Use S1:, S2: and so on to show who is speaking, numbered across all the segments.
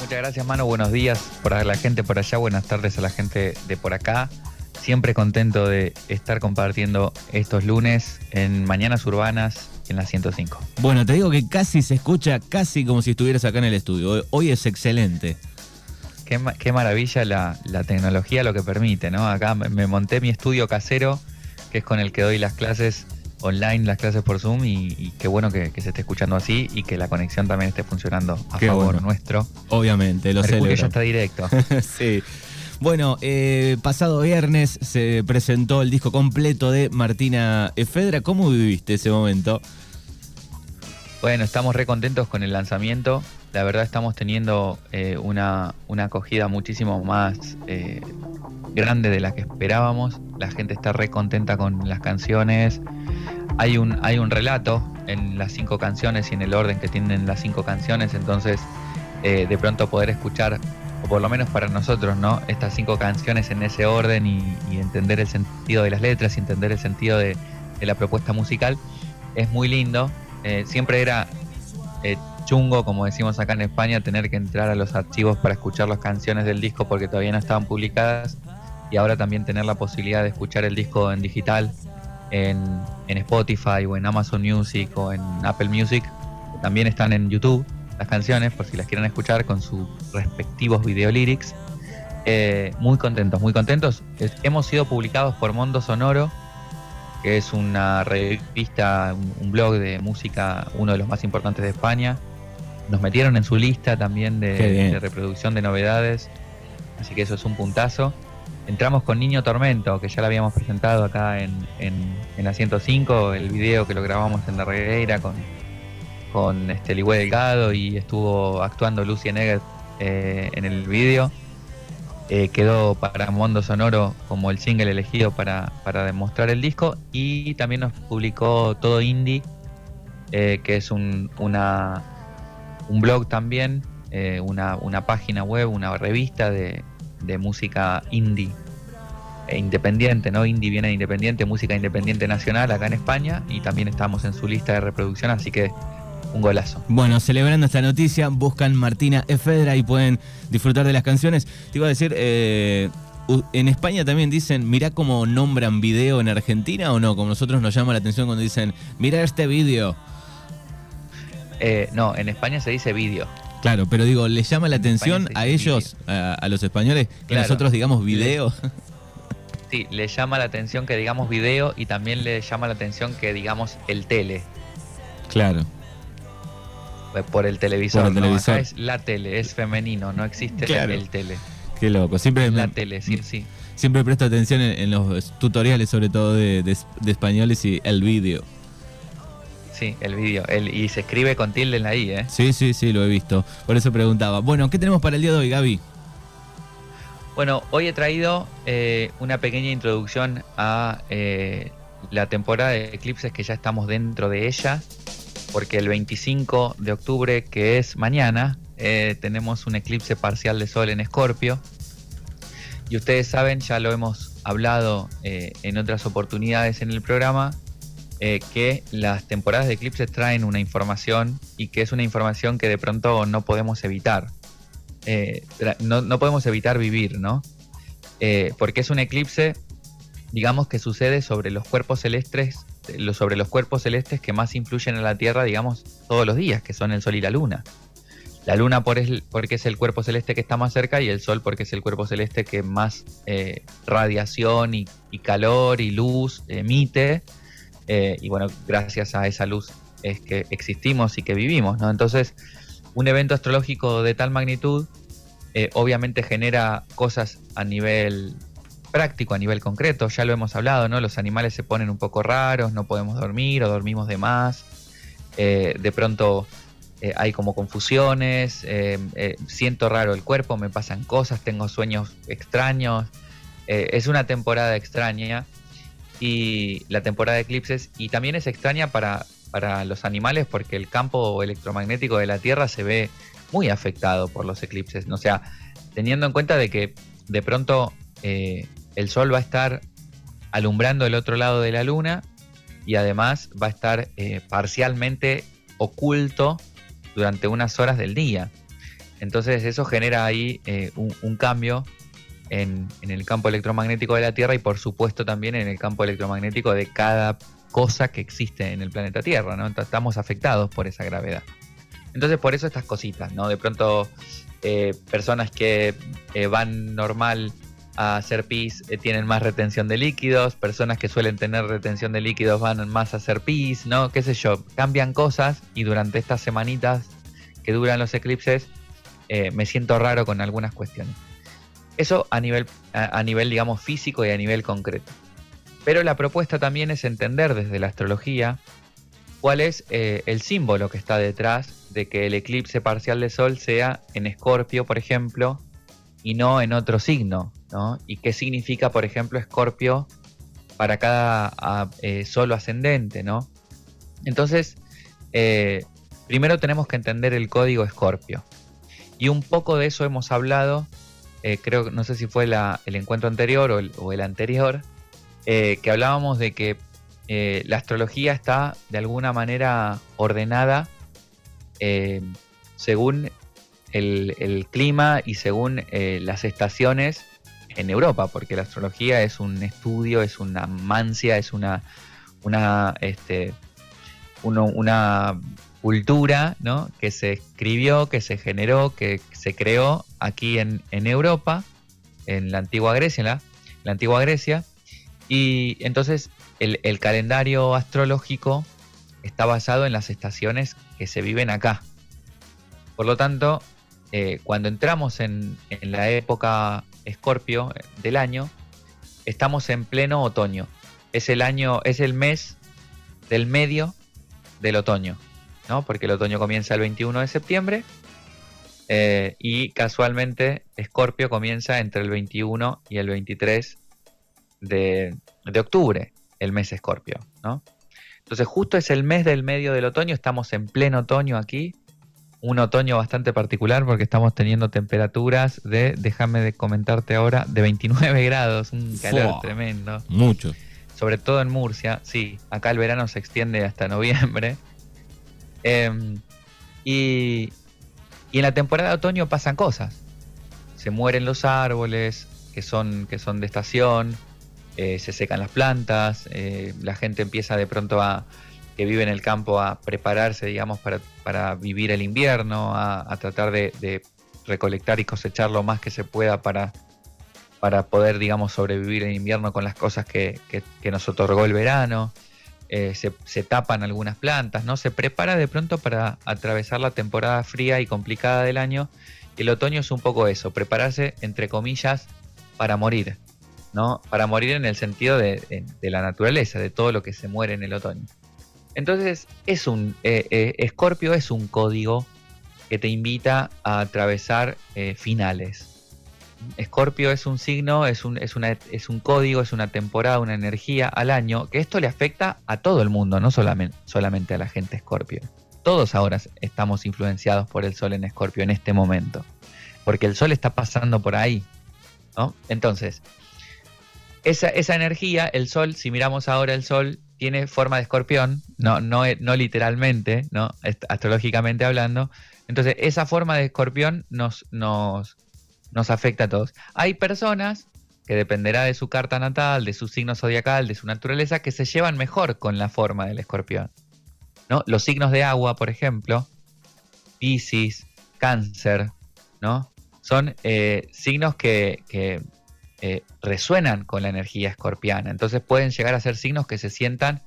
S1: Muchas gracias, mano. Buenos días por la gente por allá. Buenas tardes a la gente de por acá. Siempre contento de estar compartiendo estos lunes en Mañanas Urbanas en la 105.
S2: Bueno, te digo que casi se escucha, casi como si estuvieras acá en el estudio. Hoy es excelente.
S1: Qué, maravilla la, tecnología lo que permite, ¿no? Acá me monté mi estudio casero, que es con el que doy las clases online, las clases por Zoom, y, qué bueno que, se esté escuchando así y que la conexión también esté funcionando a favor nuestro.
S2: Obviamente, lo sé.
S1: ya está directo.
S2: sí. Bueno, eh, pasado viernes se presentó el disco completo de Martina Efedra. ¿Cómo viviste ese momento?
S1: Bueno, estamos re contentos con el lanzamiento. La verdad estamos teniendo eh, una, acogida muchísimo más eh, grande de la que esperábamos. La gente está re contenta con las canciones. Hay un, hay un relato en las cinco canciones y en el orden que tienen las cinco canciones. Entonces, eh, de pronto poder escuchar, o por lo menos para nosotros, ¿no? Estas cinco canciones en ese orden y, entender el sentido de las letras y entender el sentido de la propuesta musical es muy lindo eh, siempre era eh, chungo, como decimos acá en España, tener que entrar a los archivos para escuchar las canciones del disco porque todavía no estaban publicadas y ahora también tener la posibilidad de escuchar el disco en digital en, Spotify o en Amazon Music o en Apple Music. También están en YouTube las canciones por si las quieren escuchar con sus respectivos video lyrics. Eh, muy contentos, muy contentos. hemos sido publicados por Mondo Sonoro que es una revista, un, blog de música, uno de los más importantes de España. Nos metieron en su lista también de, reproducción de novedades, así que eso es un puntazo. Entramos con Niño Tormento, que ya lo habíamos presentado acá en, en, la 105, el video que lo grabamos en La Regueira con, con este Delgado y estuvo actuando Lucy Negret eh, en el video. Eh, quedó para Mundo Sonoro como el single elegido para, demostrar el disco y también nos publicó Todo Indie, eh, que es un, una, un blog también, una, una, página web, una revista de, de música indie e independiente, ¿no? Indie viene independiente, música independiente nacional acá en España y también estamos en su lista de reproducción, así que un golazo.
S2: Bueno, celebrando esta noticia, buscan Martina Efedra y pueden disfrutar de las canciones. Te iba a decir, eh, en España también dicen, mirá cómo nombran video en Argentina o no, como nosotros nos llama la atención cuando dicen, mira este video.
S1: Eh, no, en España se dice vídeo.
S2: Claro, pero digo, ¿les llama la atención a ellos, a, los españoles, que nosotros digamos video?
S1: Sí, les llama la atención que digamos video y también les llama la atención que digamos el tele.
S2: Claro.
S1: Eh, por el televisor. es la tele, es femenino, no existe el tele.
S2: Qué loco. Siempre
S1: la tele, sí, sí.
S2: Siempre presto atención en, los tutoriales, sobre todo de, españoles y el vídeo.
S1: Sí, el vídeo. y se escribe con tilde en la I, ¿eh?
S2: Sí, sí, sí, lo he visto. Por eso preguntaba. Bueno, ¿qué tenemos para el día de hoy, Gaby?
S1: Bueno, hoy he traído eh, una pequeña introducción a eh, la temporada de eclipses que ya estamos dentro de ella porque el 25 de octubre, que es mañana, eh, tenemos un eclipse parcial de sol en Escorpio. Y ustedes saben, ya lo hemos hablado eh, en otras oportunidades en el programa, eh, que las temporadas de eclipses traen una información y que es una información que de pronto no podemos evitar. No, no, podemos evitar vivir, ¿no? porque es un eclipse, digamos, que sucede sobre los cuerpos celestes sobre los cuerpos celestes que más influyen en la Tierra, digamos, todos los días, que son el Sol y la Luna. La Luna por porque es el cuerpo celeste que está más cerca y el Sol porque es el cuerpo celeste que más eh, radiación y, calor y luz emite. Eh, y bueno, gracias a esa luz es que existimos y que vivimos, ¿no? Entonces, un evento astrológico de tal magnitud eh, obviamente genera cosas a nivel práctico a nivel concreto, ya lo hemos hablado, ¿no? Los animales se ponen un poco raros, no podemos dormir o dormimos de más. Eh, de pronto hay como confusiones, siento raro el cuerpo, me pasan cosas, tengo sueños extraños. es una temporada extraña y la temporada de eclipses y también es extraña para, para los animales porque el campo electromagnético de la Tierra se ve muy afectado por los eclipses. O sea, teniendo en cuenta de que de pronto el Sol va a estar alumbrando el otro lado de la Luna y además va a estar eh, parcialmente oculto durante unas horas del día. Entonces eso genera ahí eh, un, cambio en, el campo electromagnético de la Tierra y por supuesto también en el campo electromagnético de cada cosa que existe en el planeta Tierra, ¿no? estamos afectados por esa gravedad. Entonces por eso estas cositas, ¿no? De pronto eh, personas que eh, van normal a hacer pis tienen más retención de líquidos, personas que suelen tener retención de líquidos van más a hacer pis, ¿no? Qué sé yo, cambian cosas y durante estas semanitas que duran los eclipses eh, me siento raro con algunas cuestiones. Eso a nivel, a, nivel, digamos, físico y a nivel concreto. Pero la propuesta también es entender desde la astrología cuál es eh, el símbolo que está detrás de que el eclipse parcial de Sol sea en Escorpio, por ejemplo, y no en otro signo, ¿no? Y qué significa, por ejemplo, Escorpio para cada eh, solo ascendente, ¿no? Entonces, primero tenemos que entender el código Escorpio. Y un poco de eso hemos hablado, eh, creo, no sé si fue el encuentro anterior o el, anterior, eh, que hablábamos de que eh, la astrología está de alguna manera ordenada según el, clima y según las estaciones en Europa, porque la astrología es un estudio, es una mancia, es una, una, este, una cultura ¿no? que se escribió, que se generó, que se creó aquí en, Europa, en la antigua Grecia, en la, antigua Grecia. Y entonces el, calendario astrológico está basado en las estaciones que se viven acá. Por lo tanto, eh, cuando entramos en, en la época escorpio del año, estamos en pleno otoño. Es el año, es el mes del medio del otoño. Porque el otoño comienza el 21 de septiembre eh, y casualmente Escorpio comienza entre el 21 y el 23 de, octubre, el mes Escorpio, ¿no? Entonces justo es el mes del medio del otoño, estamos en pleno otoño aquí, un otoño bastante particular porque estamos teniendo temperaturas de, déjame de comentarte ahora, de 29 grados, un calor tremendo.
S2: Mucho.
S1: Sobre todo en Murcia, sí, acá el verano se extiende hasta noviembre. Em, y, en la temporada de otoño pasan cosas. Se mueren los árboles que son, que son de estación, eh, se secan las plantas, eh, la gente empieza de pronto a, que vive en el campo, a prepararse, digamos, para, vivir el invierno, a, tratar de, recolectar y cosechar lo más que se pueda para, para poder, digamos, sobrevivir el invierno con las cosas que nos otorgó el verano. Eh, se, tapan algunas plantas, ¿no? Se prepara de pronto para atravesar la temporada fría y complicada del año. el otoño es un poco eso, prepararse, entre comillas, para morir, ¿no? Para morir en el sentido de, la naturaleza, de todo lo que se muere en el otoño. Entonces, es un. Escorpio eh, eh, es un código que te invita a atravesar finales. Escorpio es un signo, es un, es, un código, es una temporada, una energía al año, que esto le afecta a todo el mundo, no solamente, solamente a la gente Escorpio. Todos ahora estamos influenciados por el Sol en Escorpio en este momento, porque el Sol está pasando por ahí. ¿no? Entonces, esa, esa energía, el Sol, si miramos ahora el Sol, tiene forma de escorpión, no, no, no literalmente, ¿no? astrológicamente hablando. Entonces, esa forma de escorpión nos, nos, nos afecta a todos. Hay personas que dependerá de su carta natal, de su signo zodiacal, de su naturaleza, que se llevan mejor con la forma del escorpión. ¿no? Los signos de agua, por ejemplo, Pisces, Cáncer, ¿no? Son eh, signos que, eh, resuenan con la energía escorpiana. Entonces pueden llegar a ser signos que se sientan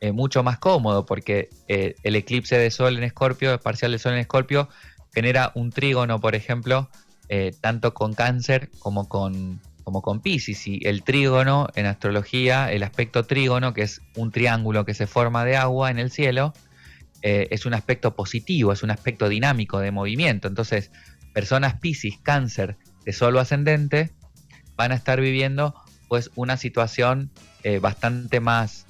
S1: eh, mucho más cómodos, porque el eclipse de sol en escorpio, el parcial de sol en escorpio, genera un trígono, por ejemplo, eh, tanto con cáncer como con, como con Pisces. Y el trígono en astrología, el aspecto trígono, que es un triángulo que se forma de agua en el cielo, eh, es un aspecto positivo, es un aspecto dinámico de movimiento. Entonces, personas Pisces, cáncer de solo ascendente, van a estar viviendo pues una situación eh, bastante más,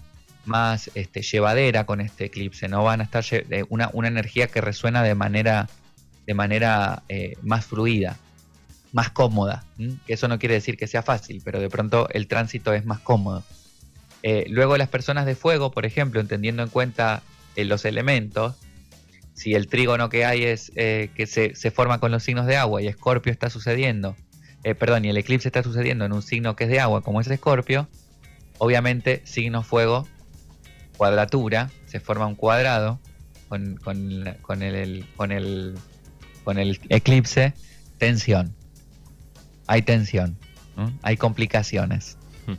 S1: más este, llevadera con este eclipse, ¿no? Van a estar una, una energía que resuena de manera, de manera más fluida más cómoda. Que eso no quiere decir que sea fácil, pero de pronto el tránsito es más cómodo. Eh, luego las personas de fuego, por ejemplo, entendiendo en cuenta eh, los elementos, si el trígono que hay es eh, que se, se, forma con los signos de agua y Escorpio está sucediendo, eh, perdón, y el eclipse está sucediendo en un signo que es de agua, como es Escorpio, obviamente signo fuego, cuadratura, se forma un cuadrado con, con, con, el, con, el, con el eclipse, tensión. Hay tensión, hay complicaciones. Hmm.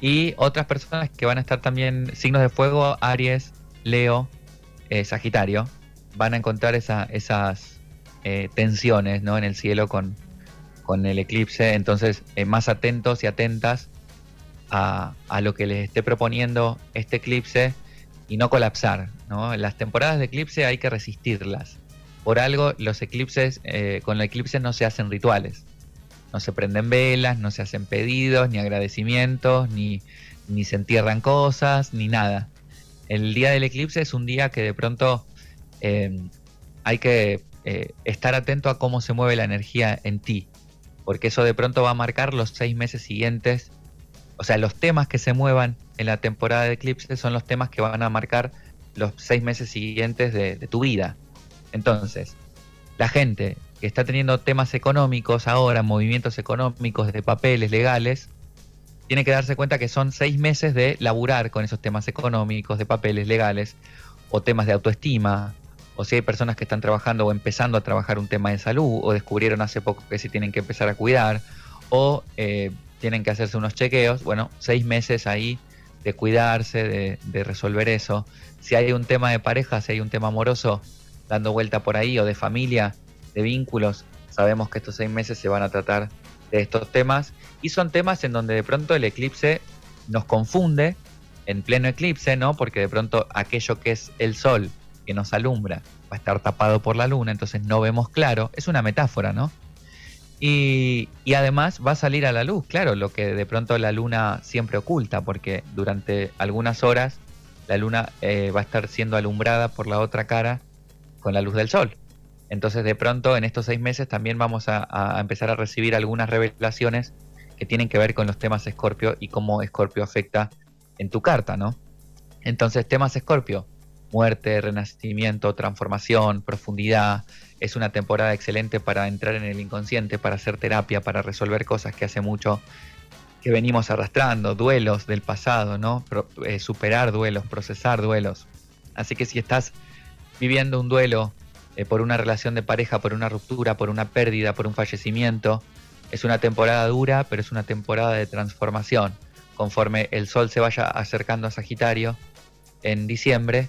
S1: Y otras personas que van a estar también, signos de fuego, Aries, Leo, eh, Sagitario, van a encontrar esas eh, tensiones ¿no? en el cielo con, con el eclipse. Entonces, eh, más atentos y atentas a, a, lo que les esté proponiendo este eclipse y no colapsar. ¿no? Las temporadas de eclipse hay que resistirlas. Por algo, los eclipses, con el eclipse no se hacen rituales. No se prenden velas, no se hacen pedidos, ni agradecimientos, ni, ni se entierran cosas, ni nada. El día del eclipse es un día que de pronto eh, hay que eh, estar atento a cómo se mueve la energía en ti, porque eso de pronto va a marcar los seis meses siguientes. O sea, los temas que se muevan en la temporada de eclipse son los temas que van a marcar los seis meses siguientes de, de tu vida. Entonces, la gente que está teniendo temas económicos ahora, movimientos económicos de papeles legales, tiene que darse cuenta que son seis meses de laburar con esos temas económicos, de papeles legales, o temas de autoestima, o si hay personas que están trabajando o empezando a trabajar un tema de salud, o descubrieron hace poco que se tienen que empezar a cuidar, o eh, tienen que hacerse unos chequeos, bueno, seis meses ahí de cuidarse, de, de resolver eso. Si hay un tema de pareja, si hay un tema amoroso dando vuelta por ahí, o de familia, de vínculos, sabemos que estos seis meses se van a tratar de estos temas y son temas en donde de pronto el eclipse nos confunde en pleno eclipse, ¿no? Porque de pronto aquello que es el sol que nos alumbra va a estar tapado por la luna, entonces no vemos claro, es una metáfora, ¿no? Y, y, además va a salir a la luz, claro, lo que de pronto la luna siempre oculta, porque durante algunas horas la luna eh, va a estar siendo alumbrada por la otra cara con la luz del sol. Entonces de pronto en estos seis meses también vamos a, empezar a recibir algunas revelaciones que tienen que ver con los temas Escorpio y cómo Escorpio afecta en tu carta, ¿no? Entonces temas Escorpio, muerte, renacimiento, transformación, profundidad, es una temporada excelente para entrar en el inconsciente, para hacer terapia, para resolver cosas que hace mucho que venimos arrastrando, duelos del pasado, ¿no? Eh, superar duelos, procesar duelos. Así que si estás viviendo un duelo eh, por una relación de pareja, por una ruptura, por una pérdida, por un fallecimiento. Es una temporada dura, pero es una temporada de transformación. Conforme el sol se vaya acercando a Sagitario en diciembre,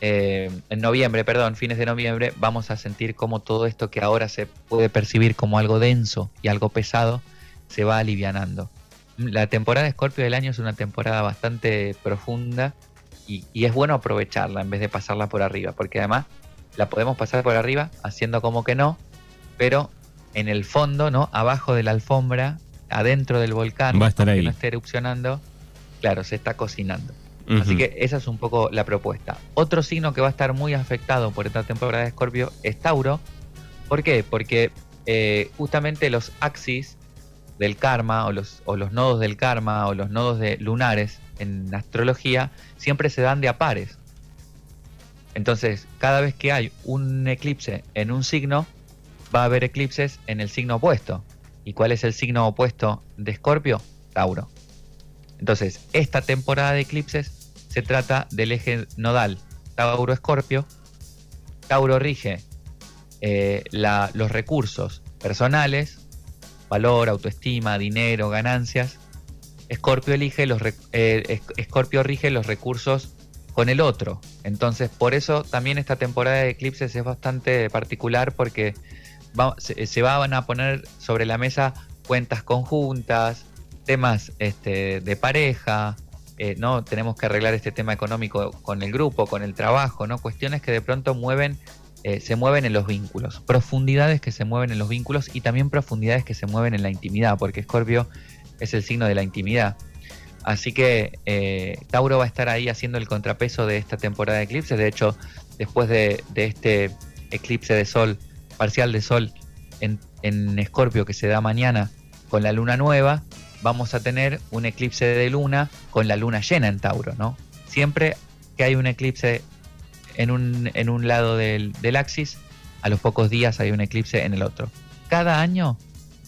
S1: eh, en noviembre, perdón, fines de noviembre, vamos a sentir como todo esto que ahora se puede percibir como algo denso y algo pesado, se va alivianando. La temporada de Escorpio del año es una temporada bastante profunda y, es bueno aprovecharla en vez de pasarla por arriba, porque además la podemos pasar por arriba, haciendo como que no, pero en el fondo, ¿no? Abajo de la alfombra, adentro del volcán,
S2: Va a estar ahí.
S1: que no esté erupcionando, claro, se está cocinando. Así que esa es un poco la propuesta. Otro signo que va a estar muy afectado por esta temporada de Escorpio es Tauro. ¿Por qué? Porque eh, justamente los axis del karma o los, o los nodos del karma o los nodos de lunares en astrología siempre se dan de a pares. Entonces, cada vez que hay un eclipse en un signo, va a haber eclipses en el signo opuesto. ¿Y cuál es el signo opuesto de Escorpio? Tauro. Entonces, esta temporada de eclipses se trata del eje nodal Tauro-Escorpio. Tauro rige eh, los recursos personales, valor, autoestima, dinero, ganancias. Escorpio eh, Escorpio rige los recursos con el otro. Entonces, por eso también esta temporada de eclipses es bastante particular porque se, van a poner sobre la mesa cuentas conjuntas, temas este, de pareja, eh, ¿no? Tenemos que arreglar este tema económico con el grupo, con el trabajo, ¿no? Cuestiones que de pronto mueven, eh, se mueven en los vínculos, profundidades que se mueven en los vínculos y también profundidades que se mueven en la intimidad, porque Scorpio es el signo de la intimidad. Así que eh, Tauro va a estar ahí haciendo el contrapeso de esta temporada de eclipses. De hecho, después de, este eclipse de sol, parcial de sol en Escorpio que se da mañana con la luna nueva, vamos a tener un eclipse de luna con la luna llena en Tauro, ¿no? Siempre que hay un eclipse en un, en un lado del, del axis, a los pocos días hay un eclipse en el otro. Cada año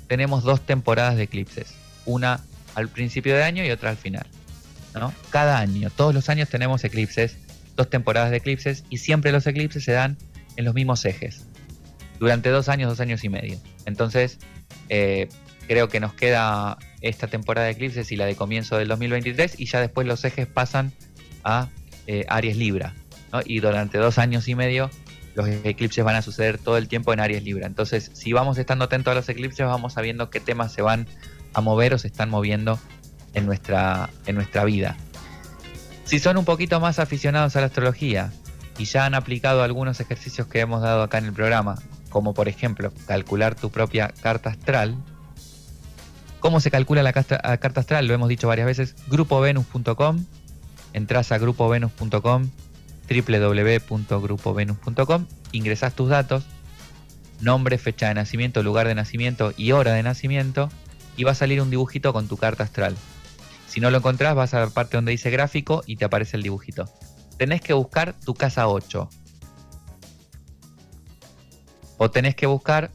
S1: tenemos dos temporadas de eclipses, una al principio de año y otra al final. ¿no? Cada año, todos los años tenemos eclipses, dos temporadas de eclipses y siempre los eclipses se dan en los mismos ejes, durante dos años, dos años y medio. Entonces, eh, creo que nos queda esta temporada de eclipses y la de comienzo del 2023 y ya después los ejes pasan a eh, Aries Libra. Y durante dos años y medio los eclipses van a suceder todo el tiempo en Aries Libra. Entonces, si vamos estando atentos a los eclipses, vamos sabiendo qué temas se van a mover o se están moviendo en nuestra, en nuestra vida. Si son un poquito más aficionados a la astrología y ya han aplicado algunos ejercicios que hemos dado acá en el programa, como por ejemplo calcular tu propia carta astral, ¿cómo se calcula la carta, astral? Lo hemos dicho varias veces, grupovenus.com, entras a grupovenus.com, www.grupovenus.com, ingresas tus datos, nombre, fecha de nacimiento, lugar de nacimiento y hora de nacimiento, y va a salir un dibujito con tu carta astral. Si no lo encontrás, vas a la parte donde dice gráfico y te aparece el dibujito. Tenés que buscar tu casa 8. O tenés que buscar,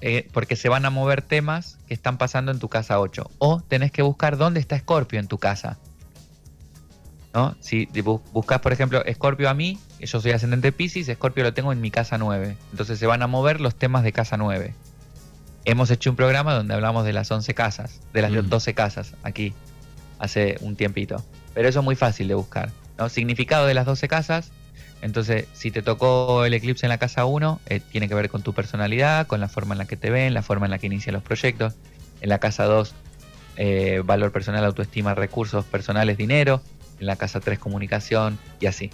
S1: eh, porque se van a mover temas que están pasando en tu casa 8. O tenés que buscar dónde está Scorpio en tu casa. ¿No? Si buscas, por ejemplo, Scorpio a mí, yo soy ascendente Pisces, Scorpio lo tengo en mi casa 9. Entonces se van a mover los temas de casa 9 hemos hecho un programa donde hablamos de las 11 casas, de las 12 casas aquí, hace un tiempito. Pero eso es muy fácil de buscar. ¿no? Significado de las 12 casas. Entonces, si te tocó el eclipse en la casa 1, eh, tiene que ver con tu personalidad, con la forma en la que te ven, la forma en la que inician los proyectos. En la casa 2, eh, valor personal, autoestima, recursos personales, dinero. En la casa 3, comunicación y así.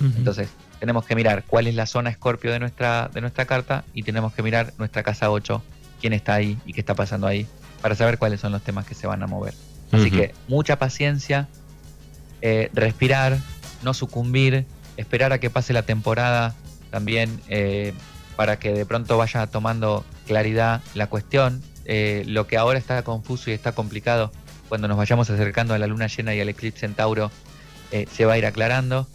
S1: Entonces, tenemos que mirar cuál es la zona escorpio de nuestra, de nuestra carta y tenemos que mirar nuestra casa 8 quién está ahí y qué está pasando ahí, para saber cuáles son los temas que se van a mover. Así que mucha paciencia, eh, respirar, no sucumbir, esperar a que pase la temporada también eh, para que de pronto vaya tomando claridad la cuestión. Eh, lo que ahora está confuso y está complicado, cuando nos vayamos acercando a la luna llena y al eclipse en Tauro, se va a ir aclarando.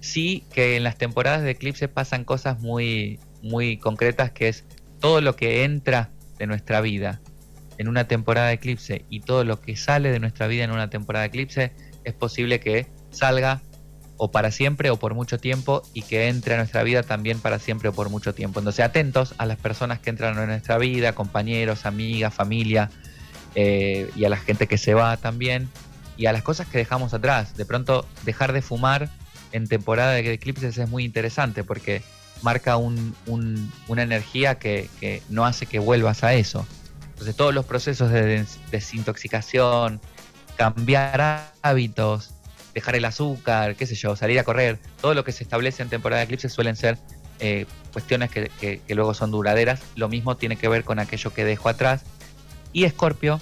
S1: sí que en las temporadas de eclipse pasan cosas muy, muy concretas, que es todo lo que entra de nuestra vida en una temporada de eclipse y todo lo que sale de nuestra vida en una temporada de eclipse, es posible que salga o para siempre o por mucho tiempo y que entre a nuestra vida también para siempre o por mucho tiempo. Entonces atentos a las personas que entran en nuestra vida, compañeros, amigas, familia eh, y a la gente que se va también y a las cosas que dejamos atrás. De pronto dejar de fumar en temporada de eclipses es muy interesante porque marca un, una energía que, no hace que vuelvas a eso. Entonces todos los procesos de desintoxicación, cambiar hábitos, dejar el azúcar, qué sé yo, salir a correr, todo lo que se establece en temporada de eclipse suelen ser eh, cuestiones que, que, luego son duraderas. Lo mismo tiene que ver con aquello que dejo atrás. Y Escorpio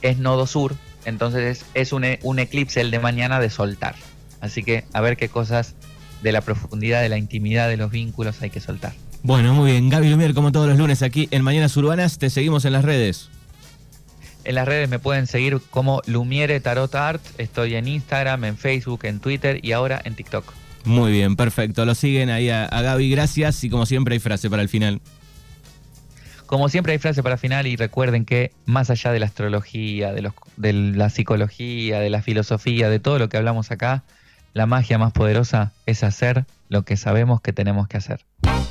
S1: es nodo sur, entonces es un, un eclipse el de mañana de soltar. Así que a ver qué cosas de la profundidad, de la intimidad de los vínculos hay que soltar.
S2: Bueno, muy bien. Gaby Lumier, como todos los lunes aquí en Mañanas Urbanas, te seguimos en las redes.
S1: En las redes me pueden seguir como Lumiere Tarot Art. Estoy en Instagram, en Facebook, en Twitter y ahora en TikTok.
S2: Muy bien, perfecto. Lo siguen ahí a, Gaby, gracias. Y como siempre hay frase para el final.
S1: Como siempre hay frase para el final y recuerden que más allá de la astrología, de, los, de la psicología, de la filosofía, de todo lo que hablamos acá, la magia más poderosa es hacer lo que sabemos que tenemos que hacer.